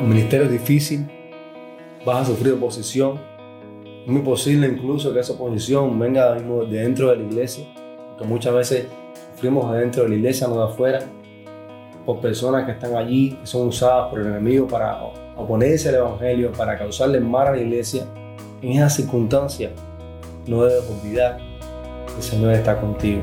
El ministerio es difícil, vas a sufrir oposición. Es muy posible incluso que esa oposición venga de dentro de la iglesia, porque muchas veces sufrimos dentro de la iglesia, no de afuera, por personas que están allí, que son usadas por el enemigo para oponerse al evangelio, para causarle mal a la iglesia. En esas circunstancias, no debes olvidar que el Señor está contigo.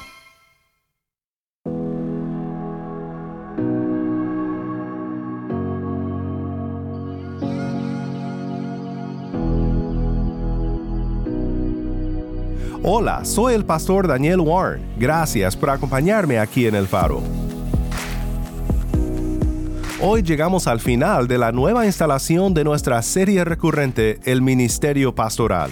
Hola, soy el pastor Daniel Warren. Gracias por acompañarme aquí en El Faro. Hoy llegamos al final de la nueva instalación de nuestra serie recurrente El Ministerio Pastoral.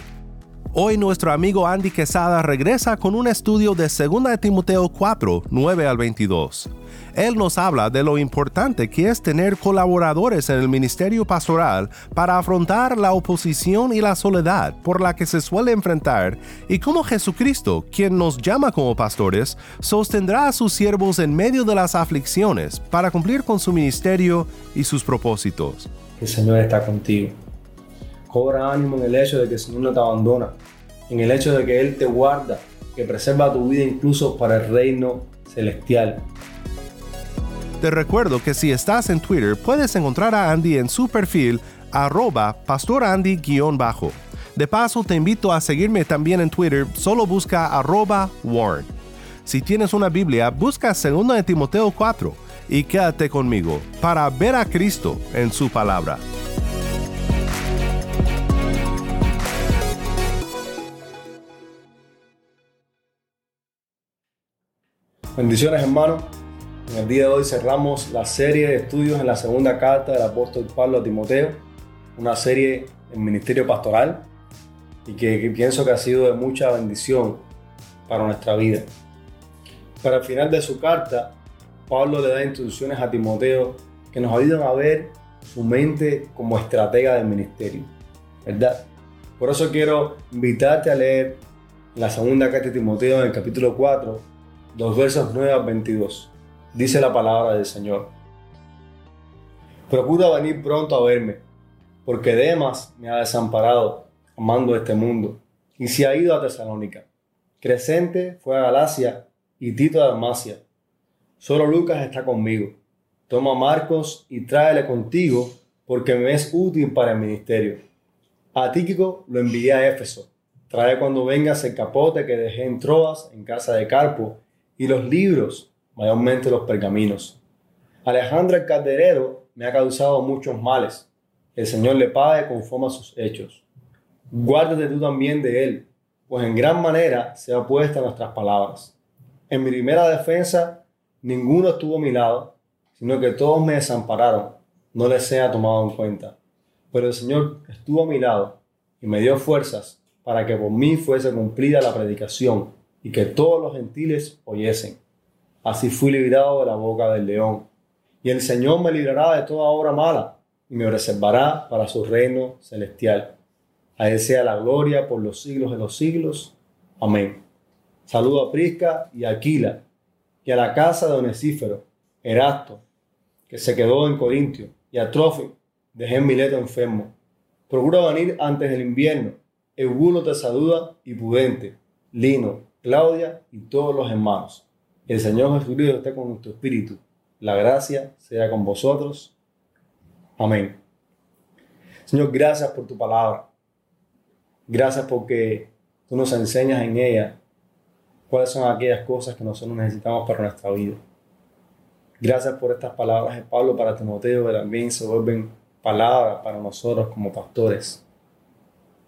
Hoy nuestro amigo Andy Quesada regresa con un estudio de 2 Timoteo 4, 9 al 22. Él nos habla de lo importante que es tener colaboradores en el ministerio pastoral para afrontar la oposición y la soledad por la que se suele enfrentar y cómo Jesucristo, quien nos llama como pastores, sostendrá a sus siervos en medio de las aflicciones para cumplir con su ministerio y sus propósitos. El Señor está contigo. Cobra ánimo en el hecho de que el Señor no te abandona, en el hecho de que Él te guarda, que preserva tu vida incluso para el reino celestial. Te recuerdo que si estás en Twitter puedes encontrar a Andy en su perfil arroba pastorandy-bajo. De paso te invito a seguirme también en Twitter, solo busca arroba warn. Si tienes una Biblia, busca 2 de Timoteo 4 y quédate conmigo para ver a Cristo en su palabra. Bendiciones hermanos. En el día de hoy cerramos la serie de estudios en la segunda carta del apóstol Pablo a Timoteo, una serie en ministerio pastoral y que, pienso que ha sido de mucha bendición para nuestra vida. Para el final de su carta, Pablo le da instrucciones a Timoteo que nos ayudan a ver su mente como estratega del ministerio, ¿verdad? Por eso quiero invitarte a leer la segunda carta de Timoteo en el capítulo 4, los versos 9 al 22. Dice la palabra del Señor. Procura venir pronto a verme, porque Demas me ha desamparado, amando este mundo, y se ha ido a Tesalónica. Crescente fue a Galacia y Tito a Dalmacia. Solo Lucas está conmigo. Toma a Marcos y tráele contigo, porque me es útil para el ministerio. A Tíquico lo envié a Éfeso. Trae cuando vengas el capote que dejé en Troas, en casa de Carpo, y los libros, mayormente los pergaminos. Alejandro el Calderero me ha causado muchos males. El Señor le pague conforme a sus hechos. Guárdate tú también de él, pues en gran manera se ha puesto nuestras palabras. En mi primera defensa, ninguno estuvo a mi lado, sino que todos me desampararon, no les sea tomado en cuenta. Pero el Señor estuvo a mi lado y me dio fuerzas para que por mí fuese cumplida la predicación y que todos los gentiles oyesen. Así fui librado de la boca del león. Y el Señor me librará de toda obra mala y me reservará para su reino celestial. A Él sea la gloria por los siglos de los siglos. Amén. Saludo a Prisca y a Aquila y a la casa de Onesífero, Erasto, que se quedó en Corintio, y a Trofi, dejé Mileto enfermo. Procura venir antes del invierno. Eubulo te saluda y Pudente, Lino, Claudia y todos los hermanos. El Señor Jesucristo esté con nuestro espíritu. La gracia sea con vosotros. Amén. Señor, gracias por tu palabra. Gracias porque tú nos enseñas en ella cuáles son aquellas cosas que nosotros necesitamos para nuestra vida. Gracias por estas palabras de Pablo para Timoteo, que también se vuelven palabra para nosotros como pastores,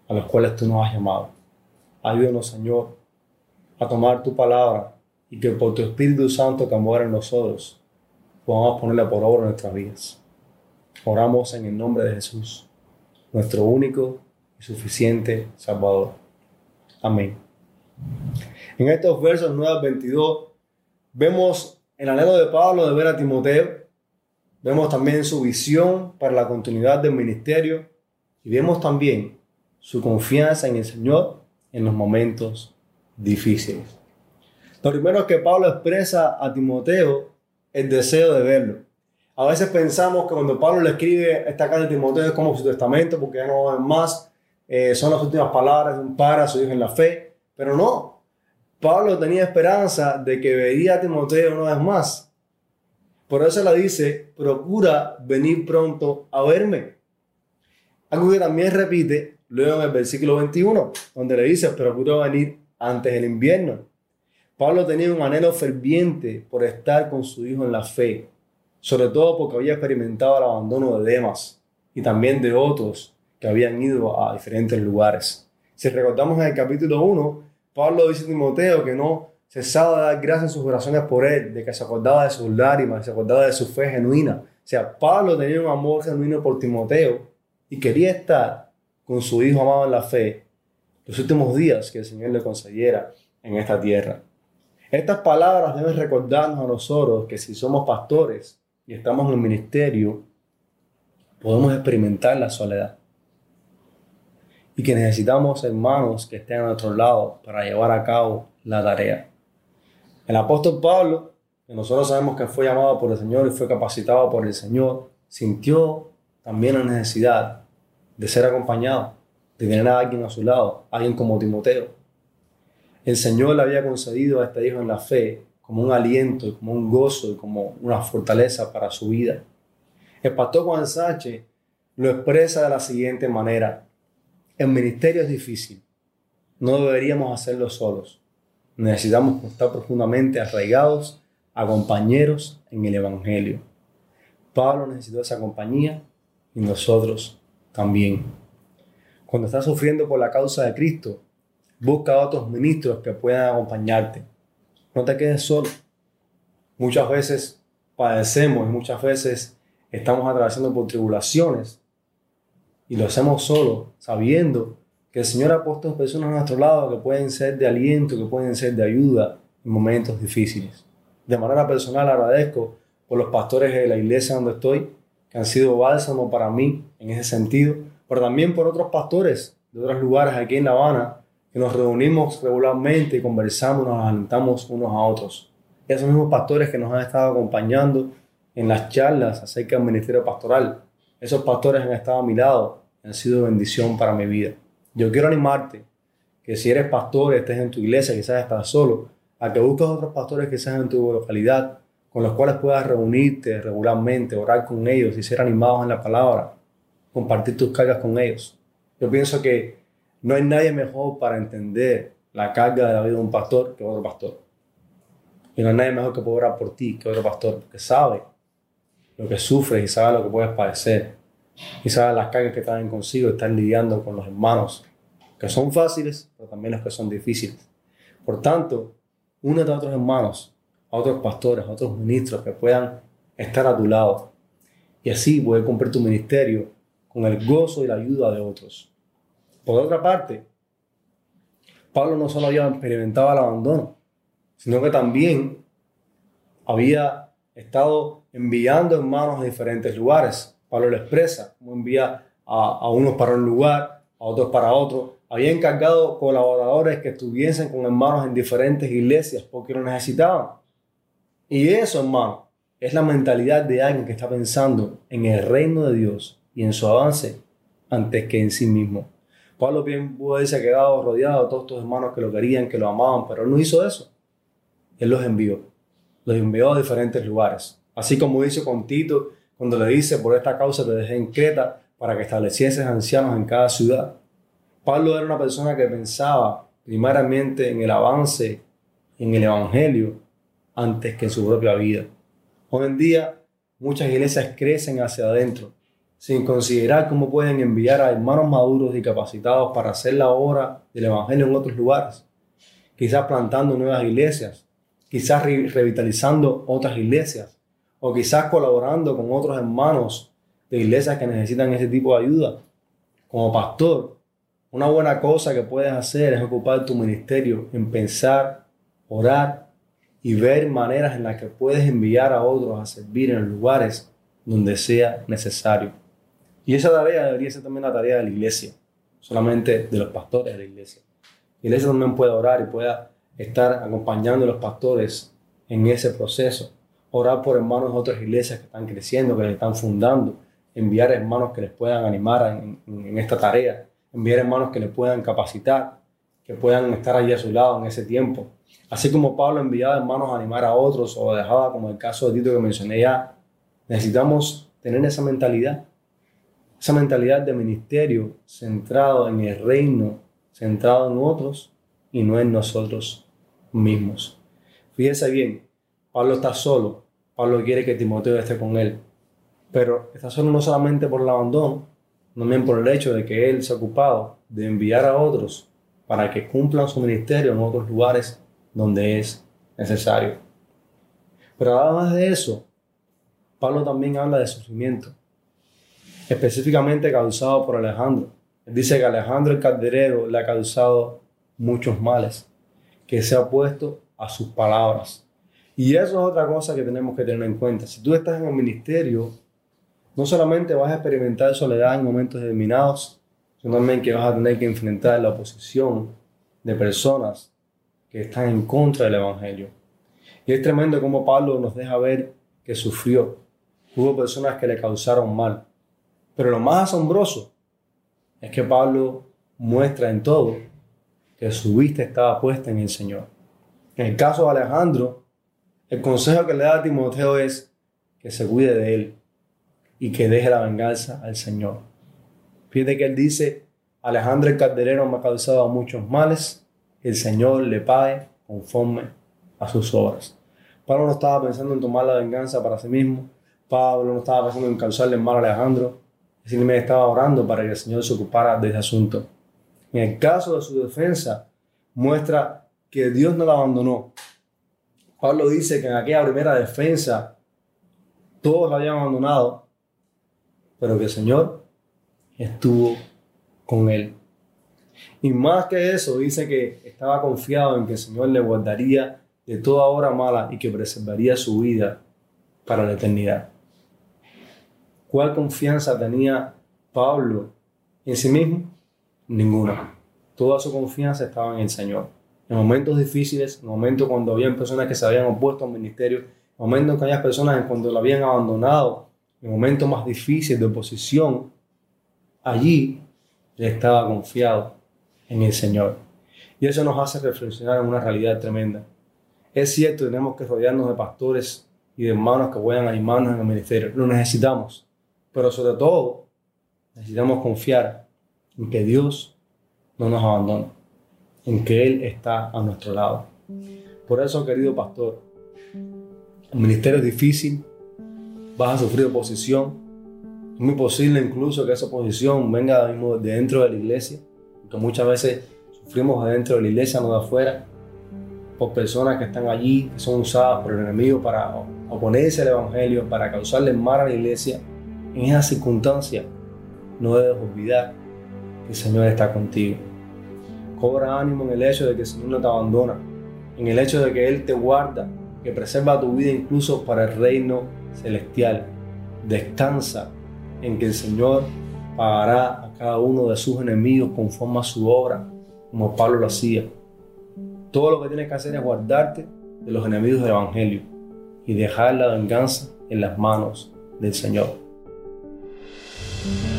a los cuales tú nos has llamado. Ayúdanos, Señor, a tomar tu palabra y que por tu Espíritu Santo que mora en nosotros podamos ponerla por obra en nuestras vidas. Oramos en el nombre de Jesús, nuestro único y suficiente Salvador. Amén. En estos versos 9 al 22 vemos el anhelo de Pablo de ver a Timoteo, vemos también su visión para la continuidad del ministerio y vemos también su confianza en el Señor en los momentos difíciles. Lo primero es que Pablo expresa a Timoteo el deseo de verlo. A veces pensamos que cuando Pablo le escribe esta carta de Timoteo es como su testamento porque ya no va más, eh, son las últimas palabras de un padre a su hijo en la fe, pero no. Pablo tenía esperanza de que vería a Timoteo una vez más. Por eso le dice, procura venir pronto a verme. Algo que también repite luego en el versículo 21, donde le dice, procura venir antes del invierno. Pablo tenía un anhelo ferviente por estar con su hijo en la fe, sobre todo porque había experimentado el abandono de Demas y también de otros que habían ido a diferentes lugares. Si recordamos en el capítulo 1, Pablo dice a Timoteo que no cesaba de dar gracias en sus oraciones por él, de que se acordaba de sus lágrimas, se acordaba de su fe genuina. O sea, Pablo tenía un amor genuino por Timoteo y quería estar con su hijo amado en la fe los últimos días que el Señor le concediera en esta tierra. Estas palabras deben recordarnos a nosotros que si somos pastores y estamos en el ministerio, podemos experimentar la soledad. Y que necesitamos hermanos que estén a nuestro lado para llevar a cabo la tarea. El apóstol Pablo, que nosotros sabemos que fue llamado por el Señor y fue capacitado por el Señor, sintió también la necesidad de ser acompañado, de tener a alguien a su lado, alguien como Timoteo, el Señor le había concedido a este hijo en la fe como un aliento, como un gozo y como una fortaleza para su vida. El pastor Juan Sánchez lo expresa de la siguiente manera. El ministerio es difícil. No deberíamos hacerlo solos. Necesitamos estar profundamente arraigados a compañeros en el Evangelio. Pablo necesitó esa compañía y nosotros también. Cuando estás sufriendo por la causa de Cristo, Busca otros ministros que puedan acompañarte. No te quedes solo. Muchas veces padecemos y muchas veces estamos atravesando por tribulaciones y lo hacemos solo, sabiendo que el Señor ha puesto personas a nuestro lado que pueden ser de aliento, que pueden ser de ayuda en momentos difíciles. De manera personal agradezco por los pastores de la iglesia donde estoy, que han sido bálsamo para mí en ese sentido, pero también por otros pastores de otros lugares aquí en La Habana que nos reunimos regularmente y conversamos, nos alentamos unos a otros. esos mismos pastores que nos han estado acompañando en las charlas acerca del ministerio pastoral, esos pastores han estado a mi lado, han sido bendición para mi vida. Yo quiero animarte que si eres pastor, estés en tu iglesia, quizás estás solo, a que busques otros pastores que sean en tu localidad, con los cuales puedas reunirte regularmente, orar con ellos y ser animados en la palabra, compartir tus cargas con ellos. Yo pienso que no hay nadie mejor para entender la carga de la vida de un pastor que otro pastor. Y no hay nadie mejor que pueda orar por ti que otro pastor, porque sabe lo que sufres y sabe lo que puedes padecer. Y sabe las cargas que traen consigo estar lidiando con los hermanos, que son fáciles, pero también los que son difíciles. Por tanto, únete a otros hermanos, a otros pastores, a otros ministros que puedan estar a tu lado. Y así poder cumplir tu ministerio con el gozo y la ayuda de otros. Por otra parte, Pablo no solo había experimentado el abandono, sino que también había estado enviando hermanos a diferentes lugares. Pablo lo expresa, como envía a, a unos para un lugar, a otros para otro. Había encargado colaboradores que estuviesen con hermanos en diferentes iglesias porque lo necesitaban. Y eso, hermano, es la mentalidad de alguien que está pensando en el reino de Dios y en su avance antes que en sí mismo. Pablo bien pudo haberse quedado rodeado de todos estos hermanos que lo querían, que lo amaban, pero él no hizo eso. Él los envió. Los envió a diferentes lugares. Así como hizo con Tito cuando le dice, por esta causa te dejé en Creta para que establecieses ancianos en cada ciudad. Pablo era una persona que pensaba primeramente en el avance, en el Evangelio, antes que en su propia vida. Hoy en día muchas iglesias crecen hacia adentro, sin considerar cómo pueden enviar a hermanos maduros y capacitados para hacer la obra del Evangelio en otros lugares. Quizás plantando nuevas iglesias, quizás revitalizando otras iglesias, o quizás colaborando con otros hermanos de iglesias que necesitan ese tipo de ayuda. Como pastor, una buena cosa que puedes hacer es ocupar tu ministerio en pensar, orar y ver maneras en las que puedes enviar a otros a servir en lugares donde sea necesario. Y esa tarea debería ser también la tarea de la iglesia, solamente de los pastores de la iglesia. La iglesia también puede orar y pueda estar acompañando a los pastores en ese proceso. Orar por hermanos de otras iglesias que están creciendo, que les están fundando. Enviar hermanos que les puedan animar en, en esta tarea. Enviar hermanos que les puedan capacitar, que puedan estar allí a su lado en ese tiempo. Así como Pablo enviaba hermanos a animar a otros o dejaba, como el caso de Tito que mencioné ya, necesitamos tener esa mentalidad. Esa mentalidad de ministerio centrado en el reino, centrado en otros y no en nosotros mismos. Fíjense bien, Pablo está solo. Pablo quiere que Timoteo esté con él. Pero está solo no solamente por el abandono, también por el hecho de que él se ha ocupado de enviar a otros para que cumplan su ministerio en otros lugares donde es necesario. Pero además de eso, Pablo también habla de sufrimiento, específicamente causado por Alejandro. Dice que Alejandro el Calderero le ha causado muchos males, que se ha puesto a sus palabras. Y eso es otra cosa que tenemos que tener en cuenta. Si tú estás en el ministerio, no solamente vas a experimentar soledad en momentos determinados, sino también que vas a tener que enfrentar la oposición de personas que están en contra del Evangelio. Y es tremendo como Pablo nos deja ver que sufrió. Hubo personas que le causaron mal. Pero lo más asombroso es que Pablo muestra en todo que su vista estaba puesta en el Señor. En el caso de Alejandro, el consejo que le da a Timoteo es que se cuide de él y que deje la venganza al Señor. Fíjate que él dice, Alejandro el Calderero me ha causado muchos males, el Señor le pague conforme a sus obras. Pablo no estaba pensando en tomar la venganza para sí mismo. Pablo no estaba pensando en causarle mal a Alejandro. Simplemente estaba orando para que el Señor se ocupara de ese asunto. En el caso de su defensa, muestra que Dios no la abandonó. Pablo dice que en aquella primera defensa todos la habían abandonado, pero que el Señor estuvo con él. Y más que eso, dice que estaba confiado en que el Señor le guardaría de toda obra mala y que preservaría su vida para la eternidad. ¿Cuál confianza tenía Pablo en sí mismo? Ninguna. Toda su confianza estaba en el Señor. En momentos difíciles, en momentos cuando había personas que se habían opuesto al ministerio, en momentos que había personas en cuando lo habían abandonado, en momentos más difíciles de oposición, allí él estaba confiado en el Señor. Y eso nos hace reflexionar en una realidad tremenda. Es cierto, tenemos que rodearnos de pastores y de hermanos que puedan animarnos en el ministerio. Lo necesitamos. Pero sobre todo, necesitamos confiar en que Dios no nos abandona, en que Él está a nuestro lado. Por eso, querido pastor, el ministerio es difícil, vas a sufrir oposición. Es muy posible incluso que esa oposición venga de dentro de la iglesia que muchas veces sufrimos adentro de la iglesia, no de afuera, por personas que están allí, que son usadas por el enemigo para oponerse al Evangelio, para causarle mal a la iglesia. En esas circunstancias, no debes olvidar que el Señor está contigo. Cobra ánimo en el hecho de que el Señor no te abandona, en el hecho de que Él te guarda, que preserva tu vida incluso para el reino celestial. Descansa en que el Señor pagará a cada uno de sus enemigos conforme a su obra, como Pablo lo hacía. Todo lo que tienes que hacer es guardarte de los enemigos del Evangelio y dejar la venganza en las manos del Señor. El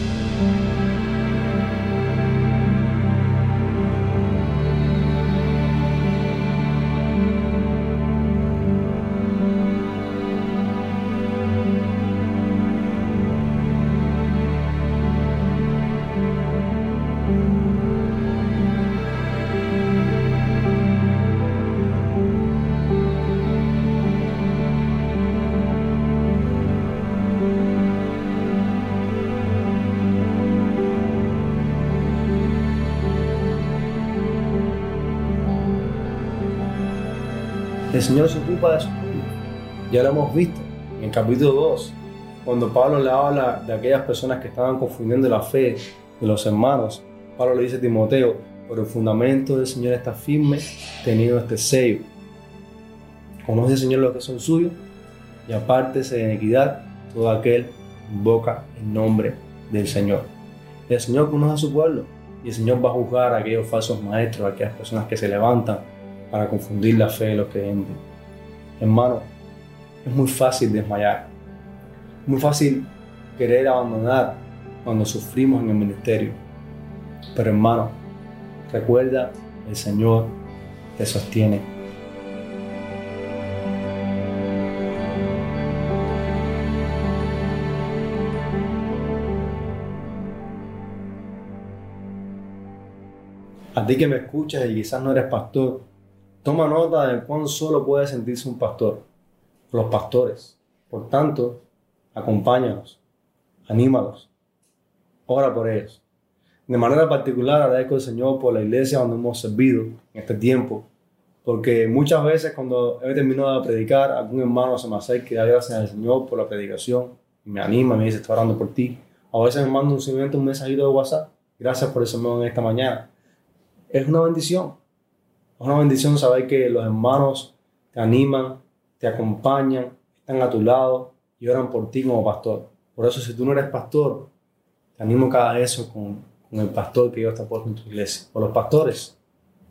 Señor se ocupa de su pueblo. Ya lo hemos visto en el capítulo 2, cuando Pablo le habla de aquellas personas que estaban confundiendo la fe de los hermanos. Pablo le dice a Timoteo, por el fundamento del Señor está firme, teniendo este sello. Conoce el Señor lo que son suyos y apártese de iniquidad todo aquel que invoca el nombre del Señor. El Señor conoce a su pueblo y el Señor va a juzgar a aquellos falsos maestros, a aquellas personas que se levantan para confundir la fe de los creyentes. Hermano, es muy fácil desmayar, muy fácil querer abandonar cuando sufrimos en el ministerio. Pero hermano, recuerda, el Señor te sostiene. A ti que me escuchas y quizás no eres pastor, toma nota de cuán solo puede sentirse un pastor, los pastores. Por tanto, acompáñalos, anímalos, ora por ellos. De manera particular agradezco al Señor por la iglesia donde hemos servido en este tiempo, porque muchas veces cuando he terminado de predicar, algún hermano se me acerca y da gracias al Señor por la predicación, y me anima, me dice, estoy orando por ti. A veces me manda un, un mensajito de WhatsApp, gracias por ese en esta mañana. Es una bendición, es una bendición saber que los hermanos te animan, te acompañan, están a tu lado y oran por ti como pastor. Por eso si tú no eres pastor, te animo cada eso con, con el pastor que Dios te ha puesto en tu iglesia. O los pastores,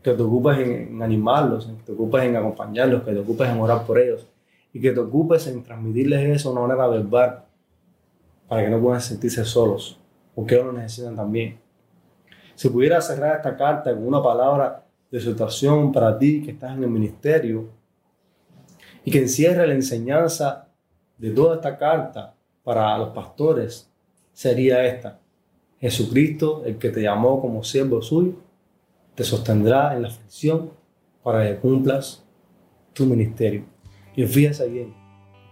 que te ocupes en, animarlos, que te ocupes en acompañarlos, que te ocupes en orar por ellos y que te ocupes en transmitirles eso de una manera verbal para que no puedan sentirse solos, porque ellos lo necesitan también. Si pudiera cerrar esta carta con una palabra de exhortación para ti que estás en el ministerio y que encierre la enseñanza de toda esta carta para los pastores, sería esta. Jesucristo, el que te llamó como siervo suyo, te sostendrá en la aflicción para que cumplas tu ministerio. Y fíjense bien,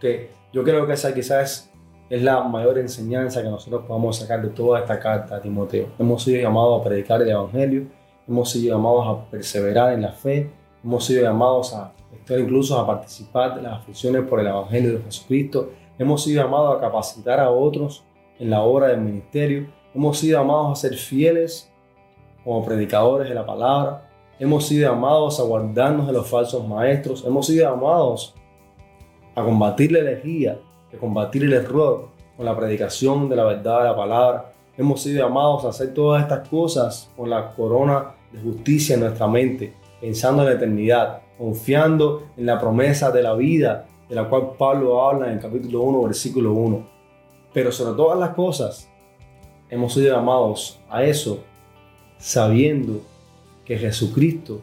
que yo creo que esa quizás es la mayor enseñanza que nosotros podamos sacar de toda esta carta a Timoteo. Hemos sido llamados a predicar el Evangelio, hemos sido llamados a perseverar en la fe, hemos sido llamados a estar incluso a participar de las aflicciones por el Evangelio de Jesucristo, hemos sido llamados a capacitar a otros en la obra del ministerio, Hemos sido llamados a ser fieles como predicadores de la palabra. Hemos sido llamados a guardarnos de los falsos maestros. Hemos sido llamados a combatir la herejía, a combatir el error con la predicación de la verdad de la palabra. Hemos sido llamados a hacer todas estas cosas con la corona de justicia en nuestra mente, pensando en la eternidad, confiando en la promesa de la vida de la cual Pablo habla en el capítulo 1, versículo 1. Pero sobre todas las cosas, hemos sido llamados a eso sabiendo que Jesucristo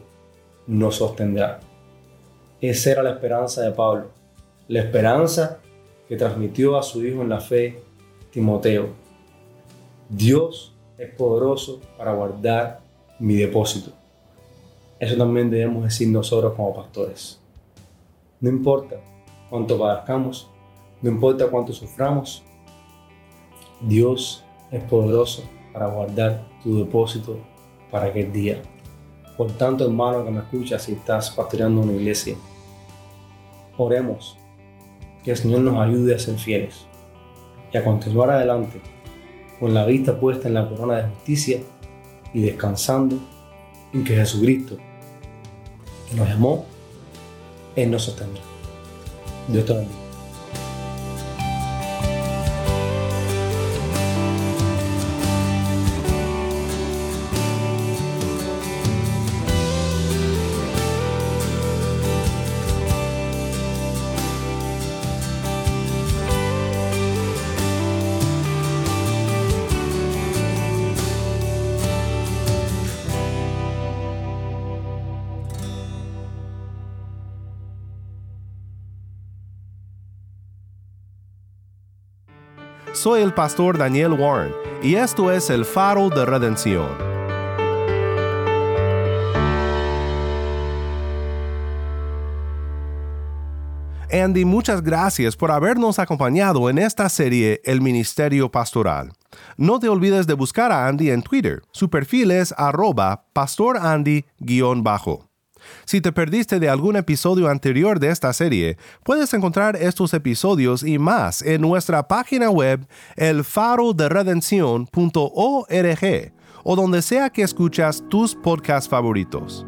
nos sostendrá. Esa era la esperanza de Pablo, la esperanza que transmitió a su hijo en la fe, Timoteo. Dios es poderoso para guardar mi depósito. Eso también debemos decir nosotros como pastores. No importa cuánto padezcamos, no importa cuánto suframos, Dios es poderoso para guardar tu depósito para aquel día. Por tanto, hermano que me escuchas, si estás pastoreando una iglesia, oremos que el Señor nos ayude a ser fieles y a continuar adelante con la vista puesta en la corona de justicia y descansando en que Jesucristo, que nos llamó, Él nos sostendrá. Dios te bendiga. Soy el pastor Daniel Warren y esto es el faro de redención. Andy, muchas gracias por habernos acompañado en esta serie El Ministerio Pastoral. No te olvides de buscar a Andy en Twitter. Su perfil es arroba pastorandy-bajo. Si te perdiste de algún episodio anterior de esta serie, puedes encontrar estos episodios y más en nuestra página web elfaroderedencion.org o donde sea que escuchas tus podcasts favoritos.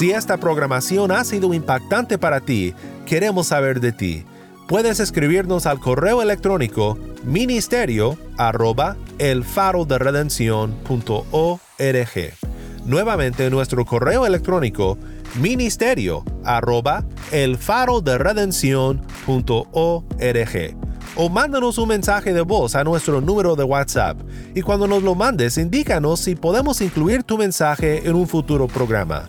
Si esta programación ha sido impactante para ti, queremos saber de ti. Puedes escribirnos al correo electrónico ministerio arroba Nuevamente nuestro correo electrónico ministerio arroba o mándanos un mensaje de voz a nuestro número de WhatsApp y cuando nos lo mandes indícanos si podemos incluir tu mensaje en un futuro programa.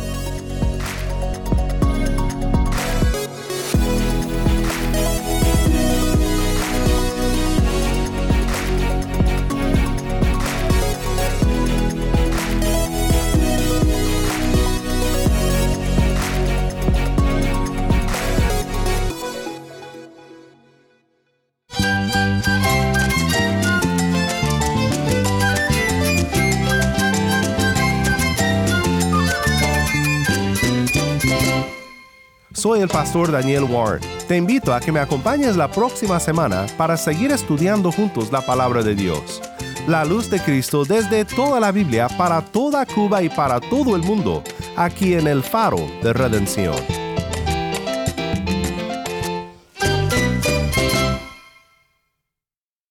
Soy el pastor Daniel Warren. Te invito a que me acompañes la próxima semana para seguir estudiando juntos la palabra de Dios. La luz de Cristo desde toda la Biblia para toda Cuba y para todo el mundo, aquí en el faro de redención.